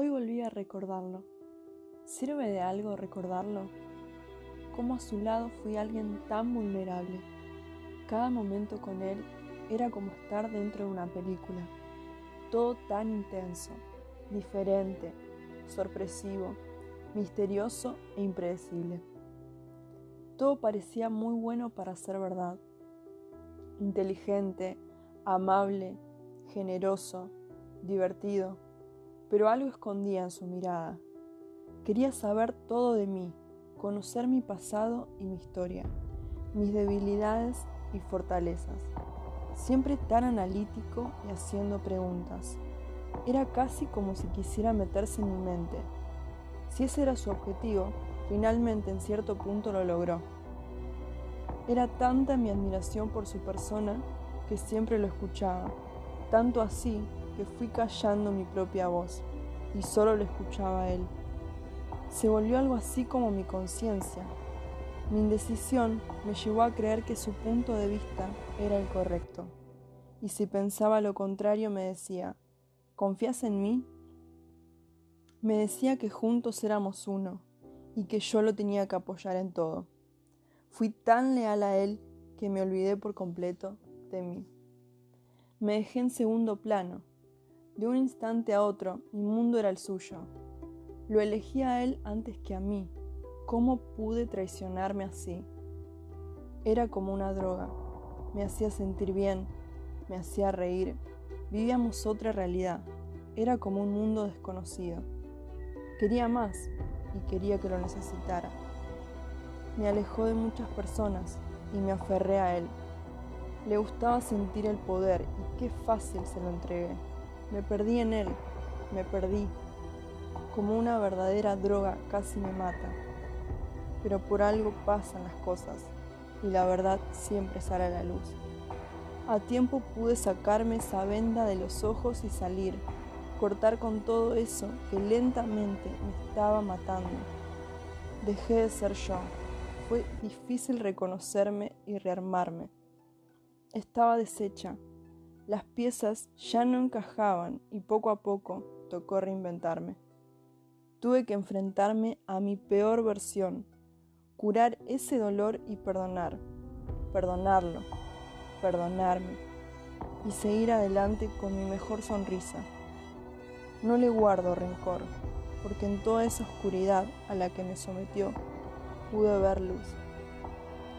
Hoy volví a recordarlo. ¿Sirve de algo recordarlo? Cómo a su lado fui alguien tan vulnerable. Cada momento con él era como estar dentro de una película. Todo tan intenso, diferente, sorpresivo, misterioso e impredecible. Todo parecía muy bueno para ser verdad. Inteligente, amable, generoso, divertido, pero algo escondía en su mirada. Quería saber todo de mí, conocer mi pasado y mi historia, mis debilidades y fortalezas. Siempre tan analítico y haciendo preguntas. Era casi como si quisiera meterse en mi mente. Si ese era su objetivo, finalmente en cierto punto lo logró. Era tanta mi admiración por su persona que siempre lo escuchaba, tanto así que fui callando mi propia voz y solo lo escuchaba a él. Se volvió algo así como mi conciencia. Mi indecisión me llevó a creer que su punto de vista era el correcto. Y si pensaba lo contrario me decía, ¿confías en mí? Me decía que juntos éramos uno y que yo lo tenía que apoyar en todo. Fui tan leal a él que me olvidé por completo de mí. Me dejé en segundo plano. De un instante a otro, mi mundo era el suyo. Lo elegí a él antes que a mí. ¿Cómo pude traicionarme así? Era como una droga. Me hacía sentir bien, me hacía reír. Vivíamos otra realidad. Era como un mundo desconocido. Quería más y quería que lo necesitara. Me alejó de muchas personas y me aferré a él. Le gustaba sentir el poder y qué fácil se lo entregué. Me perdí en él, me perdí. Como una verdadera droga casi me mata. Pero por algo pasan las cosas y la verdad siempre sale a la luz. A tiempo pude sacarme esa venda de los ojos y salir, cortar con todo eso que lentamente me estaba matando. Dejé de ser yo. Fue difícil reconocerme y rearmarme. Estaba deshecha. Las piezas ya no encajaban y poco a poco tocó reinventarme. Tuve que enfrentarme a mi peor versión, curar ese dolor y perdonar, perdonarlo, perdonarme y seguir adelante con mi mejor sonrisa. No le guardo rencor, porque en toda esa oscuridad a la que me sometió pude ver luz.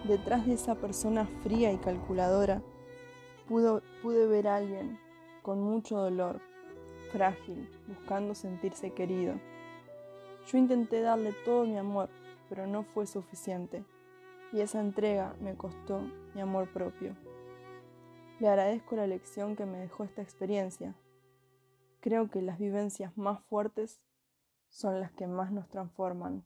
Detrás de esa persona fría y calculadora, pude ver a alguien con mucho dolor, frágil, buscando sentirse querido. Yo intenté darle todo mi amor, pero no fue suficiente, y esa entrega me costó mi amor propio. Le agradezco la lección que me dejó esta experiencia. Creo que las vivencias más fuertes son las que más nos transforman.